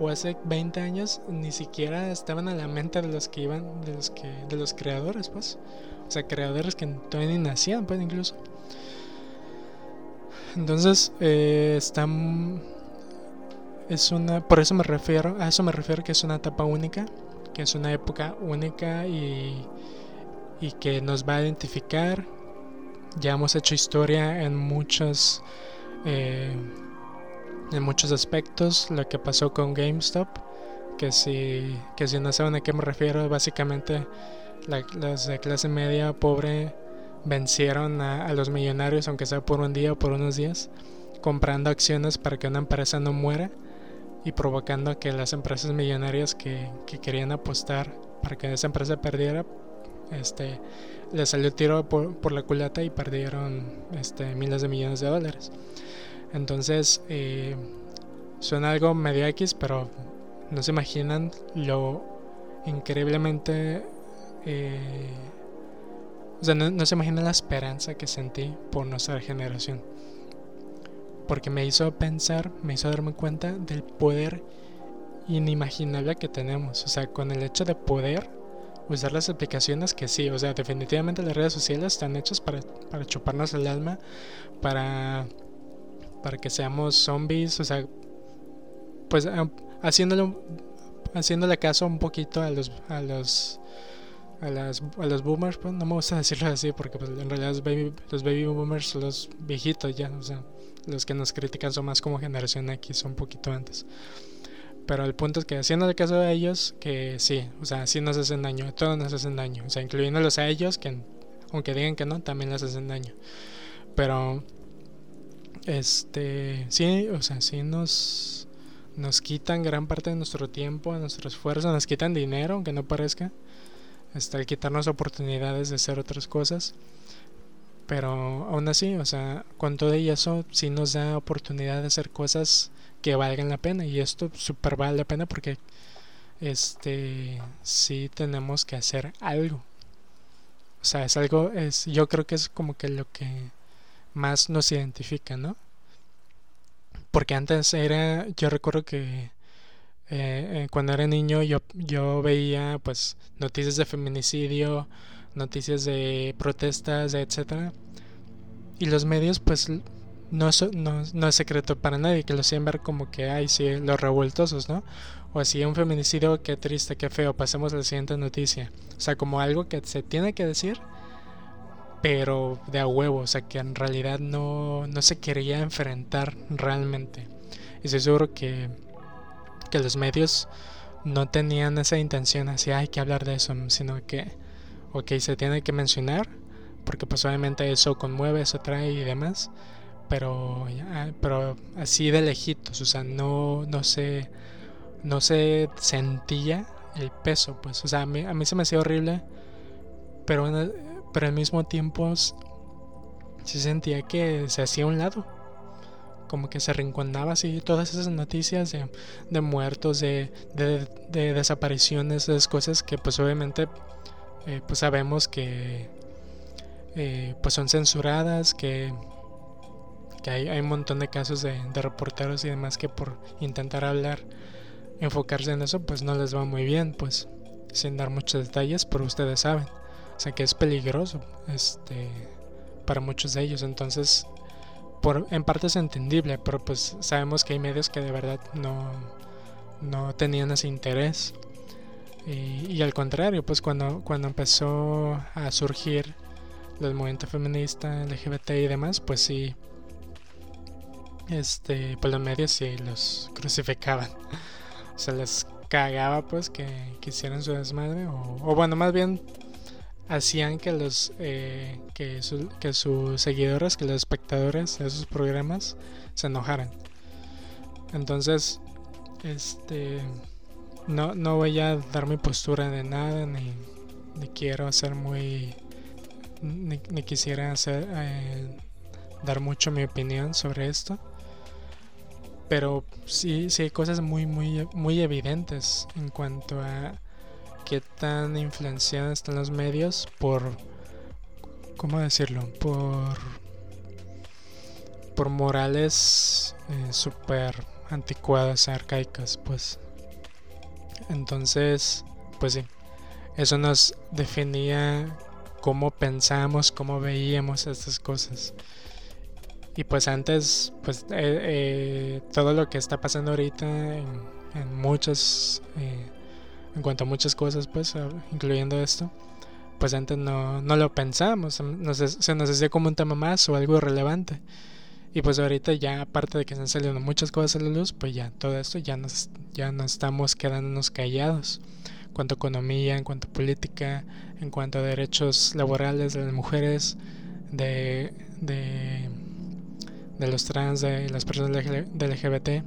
o hace 20 años ni siquiera estaban a la mente de los que iban, de los que, de los creadores, pues. O sea, creadores que todavía ni nacían, pues incluso. Entonces, eh, están. Es una. Por eso me refiero. A eso me refiero que es una etapa única. Que es una época única y. Y que nos va a identificar. Ya hemos hecho historia en muchos. Eh, en muchos aspectos lo que pasó con GameStop, que si, que si no saben a qué me refiero, básicamente los de clase media pobre vencieron a, los millonarios, aunque sea por un día o por unos días, comprando acciones para que una empresa no muera y provocando que las empresas millonarias que, que querían apostar para que esa empresa perdiera, este, le salió tiro por, por la culata y perdieron este, miles de millones de dólares. Entonces, eh, suena algo medio X, pero no se imaginan lo increíblemente... Eh, o sea, no, se imaginan la esperanza que sentí por nuestra generación. Porque me hizo pensar, me hizo darme cuenta del poder inimaginable que tenemos. O sea, con el hecho de poder usar las aplicaciones que sí, o sea, definitivamente las redes sociales están hechas para, para chuparnos el alma, para para que seamos zombies, o sea, pues haciéndole, haciéndole caso un poquito a los, a los, a, las, a los boomers, pues no me gusta decirlo así porque pues, en realidad los baby, los baby boomers son los viejitos ya, o sea, los que nos critican son más como generación X, un poquito antes. Pero el punto es que haciéndole caso a ellos, que sí, o sea, sí nos hacen daño, todos nos hacen daño, o sea, incluyéndolos a ellos, que aunque digan que no, también les hacen daño. Pero, este, sí, o sea, sí nos, nos quitan gran parte de nuestro tiempo, de nuestro esfuerzo, nos quitan dinero, aunque no parezca, este, al quitarnos oportunidades de hacer otras cosas. Pero aún así, o sea, con todo eso, sí nos da oportunidad de hacer cosas que valgan la pena y esto súper vale la pena porque este sí tenemos que hacer algo o sea es algo es yo creo que es como que lo que más nos identifica no porque antes era yo recuerdo que eh, eh, cuando era niño yo, yo veía pues noticias de feminicidio noticias de protestas etcétera y los medios pues no es, no, es secreto para nadie, que lo hacían ver como que hay sí, los revueltosos, ¿no? O así un feminicidio, qué triste, qué feo, pasemos a la siguiente noticia. O sea, como algo que se tiene que decir, pero de a huevo, o sea, que en realidad no, no se quería enfrentar realmente. Y estoy seguro que, que los medios no tenían esa intención así, hay que hablar de eso, sino que, ok, se tiene que mencionar, porque pues obviamente eso conmueve, eso trae y demás pero, pero así de lejitos, o sea, no, no se, no se sentía el peso, pues, o sea, a mí, a mí se me hacía horrible, pero, pero al mismo tiempo se sentía que se hacía un lado, como que se rinconaba así todas esas noticias de, de muertos, de, de, de, desapariciones, esas cosas que pues obviamente eh, pues sabemos que eh, pues son censuradas, que que hay, hay un montón de casos de, reporteros y demás que por intentar hablar, enfocarse en eso, pues no les va muy bien, pues sin dar muchos detalles, pero ustedes saben, o sea que es peligroso, este, para muchos de ellos, entonces, por, en parte es entendible, pero pues sabemos que hay medios que de verdad no, no tenían ese interés. Y, y, al contrario, pues cuando, cuando empezó a surgir el movimiento feminista, LGBT y demás, pues sí, este, pues los medios sí los crucificaban. O sea, les cagaba pues que, quisieran su desmadre. O, bueno, más bien hacían que los eh, que, que sus seguidores, que los espectadores de esos programas se enojaran. Entonces, este no, no voy a dar mi postura de nada, ni, ni quiero hacer muy. ni, quisiera hacer eh, dar mucho mi opinión sobre esto pero sí, sí hay cosas muy, muy, muy evidentes en cuanto a qué tan influenciados están los medios por, ¿cómo decirlo? Por, por morales eh, súper anticuadas, arcaicas, pues. Entonces, pues sí, eso nos definía cómo pensamos, cómo veíamos estas cosas. Y pues antes, pues eh, eh, todo lo que está pasando ahorita en, en muchas, eh, en cuanto a muchas cosas, pues incluyendo esto, pues antes no, no lo pensamos, se nos hacía como un tema más o algo relevante. Y pues ahorita ya, aparte de que se han salido muchas cosas a la luz, pues ya todo esto ya nos, ya no estamos quedándonos callados. En cuanto a economía, en cuanto a política, en cuanto a derechos laborales de las mujeres, de, de de los trans, de las personas del LGBT.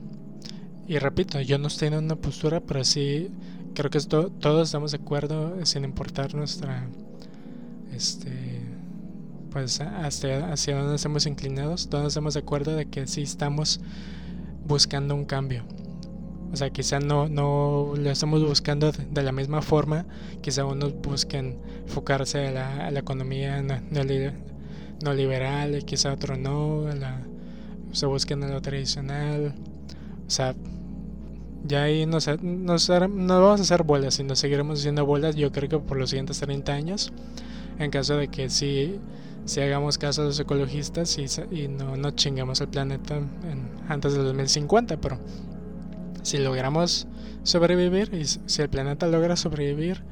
Y repito, yo no estoy en una postura, pero sí creo que todos estamos de acuerdo, sin importar nuestra, este, pues hacia, hacia dónde estamos inclinados, todos estamos de acuerdo de que sí estamos buscando un cambio. O sea, quizá no, no lo estamos buscando de, la misma forma, quizá unos busquen enfocarse a la, a la economía neoliberal, y quizá otro no, a se busquen en lo tradicional. O sea, ya ahí no, no vamos a hacer bolas, sino seguiremos haciendo bolas yo creo que por los siguientes 30 años. En caso de que sí si hagamos caso a los ecologistas y, y no, no chingamos el planeta antes del 2050, pero si logramos sobrevivir y si el planeta logra sobrevivir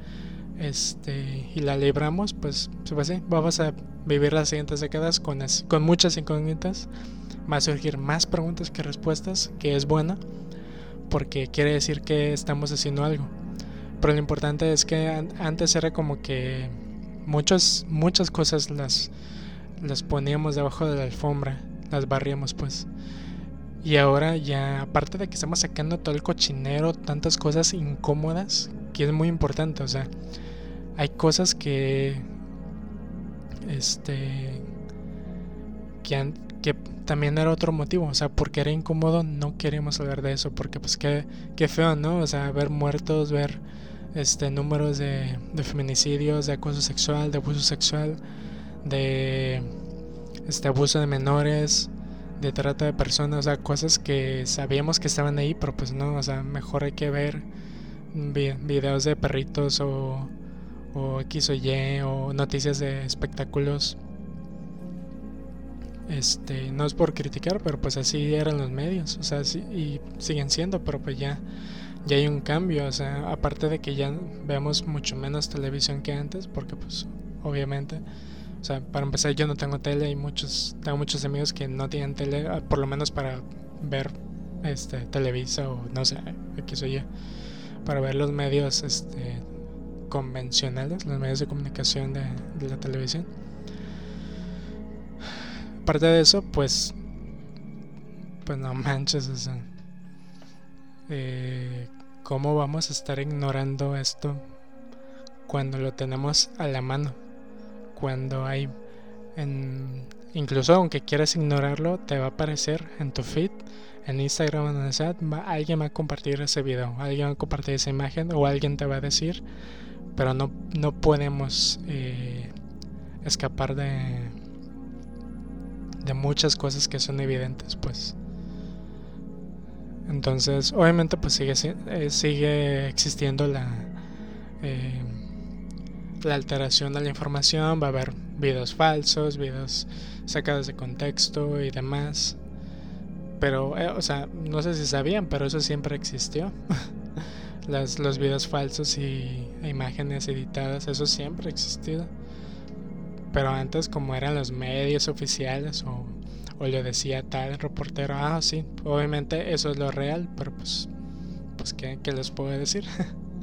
este y la libramos, pues, pues sí, vamos a vivir las siguientes décadas con, con muchas incógnitas, va a surgir más preguntas que respuestas, que es buena, porque quiere decir que estamos haciendo algo. Pero lo importante es que antes era como que muchas, muchas cosas las, las poníamos debajo de la alfombra, las barríamos pues. Y ahora ya, aparte de que estamos sacando todo el cochinero, tantas cosas incómodas, que es muy importante, o sea, hay cosas que, este, que, que también era otro motivo, o sea, porque era incómodo, no queríamos hablar de eso, porque pues qué, qué feo, ¿no? O sea, ver muertos, ver este, números de, feminicidios, de acoso sexual, de abuso sexual, de este, abuso de menores, de trata de personas, o sea, cosas que sabíamos que estaban ahí, pero pues no, o sea, mejor hay que ver videos de perritos o, o X o Y o noticias de espectáculos. Este, no es por criticar, pero pues así eran los medios, o sea, sí, y siguen siendo, pero pues ya ya hay un cambio, o sea, aparte de que ya vemos mucho menos televisión que antes, porque pues obviamente, o sea, para empezar yo no tengo tele y muchos, tengo muchos amigos que no tienen tele, ah, por lo menos para ver este Televisa o no sé, qué soy yo, para ver los medios este convencionales, los medios de comunicación de la televisión. Aparte de eso, pues pues no manches, o eh, ¿Cómo vamos a estar ignorando esto cuando lo tenemos a la mano? Cuando hay, incluso aunque quieras ignorarlo, te va a aparecer en tu feed, en Instagram o en el chat, alguien va a compartir ese video, alguien va a compartir esa imagen o alguien te va a decir, pero no, no podemos eh, escapar de, de muchas cosas que son evidentes, pues. Entonces, obviamente, pues sigue, eh, sigue existiendo la, eh, la alteración de la información. Va a haber videos falsos, videos sacados de contexto y demás. Pero, eh, o sea, no sé si sabían, pero eso siempre existió. Las, los videos falsos y imágenes editadas, eso siempre ha existido. Pero antes, como eran los medios oficiales o o le decía tal reportero, ah, sí, obviamente eso es lo real, pero pues, pues ¿qué, les puedo decir?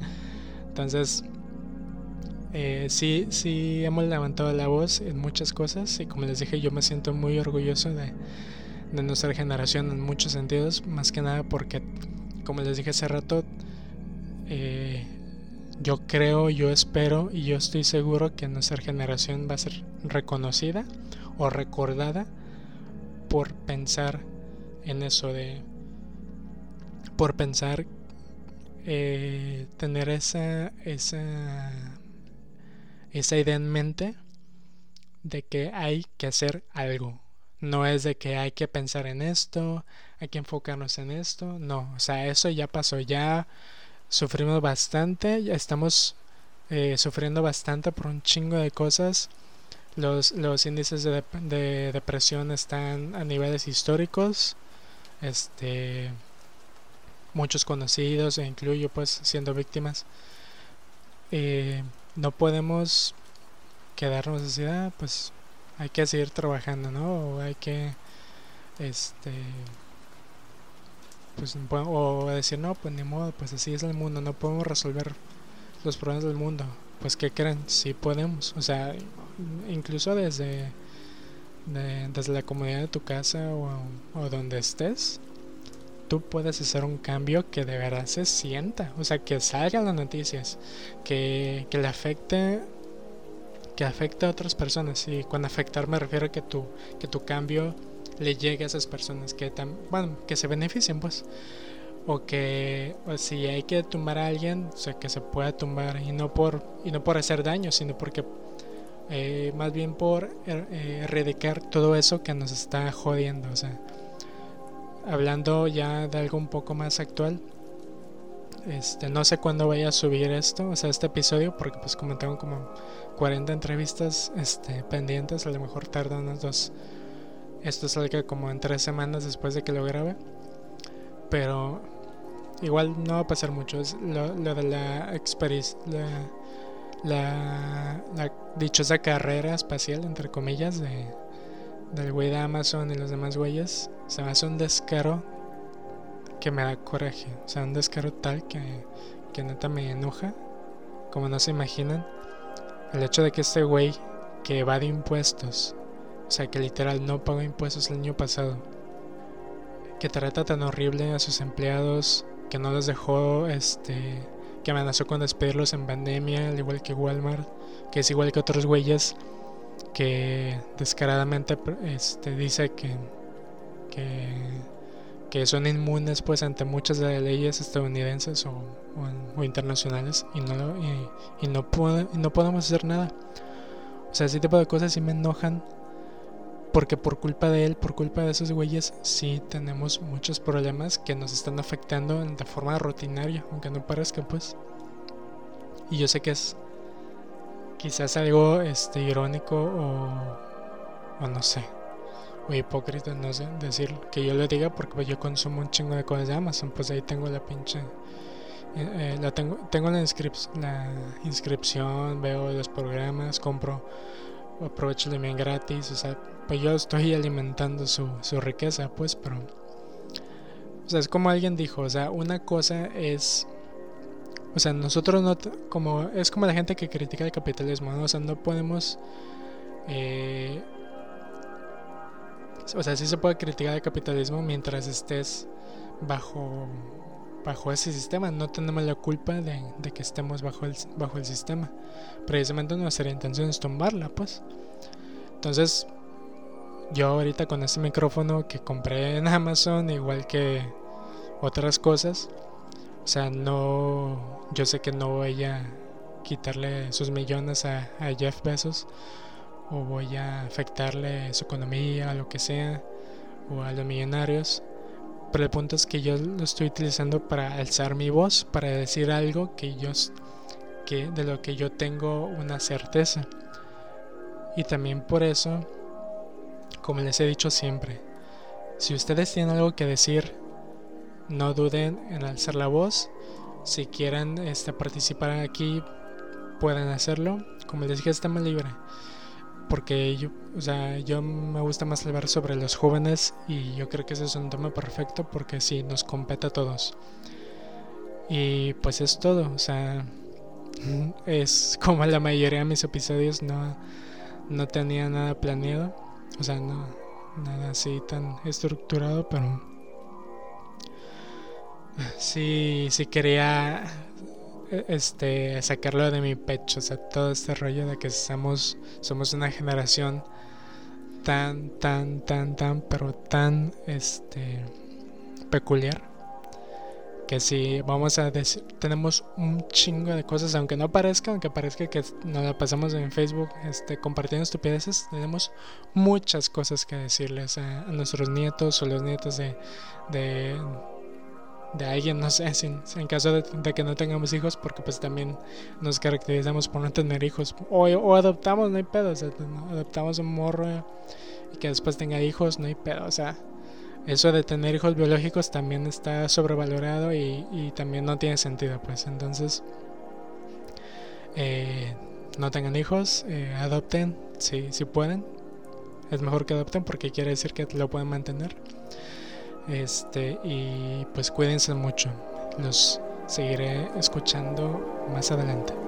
Entonces, eh, sí, sí hemos levantado la voz en muchas cosas y como les dije, yo me siento muy orgulloso de, de nuestra generación en muchos sentidos, más que nada porque, como les dije hace rato, eh, yo creo, yo espero y yo estoy seguro que nuestra generación va a ser reconocida o recordada por pensar en eso de por pensar eh, tener esa esa esa idea en mente de que hay que hacer algo. No es de que hay que pensar en esto hay que enfocarnos en esto no o sea eso ya pasó ya sufrimos bastante ya estamos eh, sufriendo bastante por un chingo de cosas los, los índices de, de, depresión están a niveles históricos. Este, muchos conocidos, e incluyo pues siendo víctimas. Eh, no podemos quedarnos así, ah, pues hay que seguir trabajando, ¿no? O hay que, este, pues, o decir, no, pues ni modo, pues así es el mundo, no podemos resolver los problemas del mundo. Pues, ¿qué creen? Sí podemos, o sea, incluso desde, desde la comodidad de tu casa o, donde estés, tú puedes hacer un cambio que de verdad se sienta, o sea, que salgan las noticias, que, que le afecte que afecte a otras personas y cuando afectar me refiero a que tu que tu cambio le llegue a esas personas que bueno, que se beneficien pues o que si hay que tumbar a alguien, o sea, que se pueda tumbar y no por y no por hacer daño, sino porque eh, más bien por er, eh, erradicar todo eso que nos está jodiendo. O sea, hablando ya de algo un poco más actual, Este, no sé cuándo vaya a subir esto, o sea, este episodio, porque pues como tengo como 40 entrevistas este, pendientes, a lo mejor tarda unos dos. Esto salga como en tres semanas después de que lo grabe. Pero igual no va a pasar mucho. Lo, de la experiencia, la, dichosa carrera espacial, entre comillas, de, del güey de Amazon y los demás güeyes. Se me hace un descaro que me da coraje. O sea, un descaro tal que, que neta me enoja. Como no se imaginan. El hecho de que este güey que evade impuestos, sea, que literal no pagó impuestos el año pasado, que trata tan horrible a sus empleados, que no los dejó, este, que amenazó con despedirlos en pandemia, al igual que Walmart, que es igual que otros güeyes que descaradamente este, dice que, que, son inmunes pues ante muchas de las leyes estadounidenses o, internacionales y no, y, no, no podemos hacer nada. O sea, ese tipo de cosas sí me enojan porque por culpa de él, por culpa de esos güeyes, sí tenemos muchos problemas que nos están afectando de forma rutinaria, aunque no parezca pues. Y yo sé que es quizás algo este, irónico o, o no sé, o hipócrita, no sé, decir que yo lo diga porque pues, yo consumo un chingo de cosas de Amazon, pues ahí tengo la pinche... Eh, eh, la tengo, tengo la, la inscripción, veo los programas, compro, aprovecho bien gratis, o sea, pues yo estoy alimentando su, su riqueza, pues, pero... O sea, es como alguien dijo, o sea, una cosa es o sea, nosotros no, como, es como la gente que critica el capitalismo, ¿no? O sea, no podemos... Eh, o sea, sí se puede criticar el capitalismo mientras estés bajo, bajo ese sistema. No tenemos la culpa de, de que estemos bajo el, bajo el sistema. Precisamente nuestra intención es tumbarla, pues. Entonces, yo ahorita con este micrófono que compré en Amazon, igual que otras cosas, o sea, no yo sé que no voy a quitarle sus millones a, Jeff Bezos o voy a afectarle su economía, o lo que sea, o a los millonarios. Pero el punto es que yo lo estoy utilizando para alzar mi voz, para decir algo que yo que de lo que yo tengo una certeza. Y también por eso, como les he dicho siempre, si ustedes tienen algo que decir, no duden en alzar la voz si quieren este, participar aquí, pueden hacerlo. Como les dije, está más libre. Porque yo, o sea, yo me gusta más hablar sobre los jóvenes y yo creo que ese es un tema perfecto porque sí, nos compete a todos. Y pues es todo, o sea, es como la mayoría de mis episodios no, no tenía nada planeado, o sea, no, nada así tan estructurado, pero sí, sí quería e, este sacarlo de mi pecho, o sea, todo este rollo de que somos, somos una generación tan, tan, tan, tan, pero tan este peculiar que si vamos a decir, tenemos un chingo de cosas, aunque no parezca, aunque parezca que nos la pasamos en Facebook este, compartiendo estupideces, tenemos muchas cosas que decirles a, nuestros nietos o los nietos de, de alguien, no sé, en caso de, que no tengamos hijos, porque pues también nos caracterizamos por no tener hijos, o, o adoptamos, no hay pedo, o sea, adoptamos un morro y que después tenga hijos, no hay pedo, o sea, eso de tener hijos biológicos también está sobrevalorado y, también no tiene sentido, pues entonces, eh, no tengan hijos, eh, adopten, si, si pueden, es mejor que adopten porque quiere decir que lo pueden mantener. Este, y pues cuídense mucho. Los seguiré escuchando más adelante.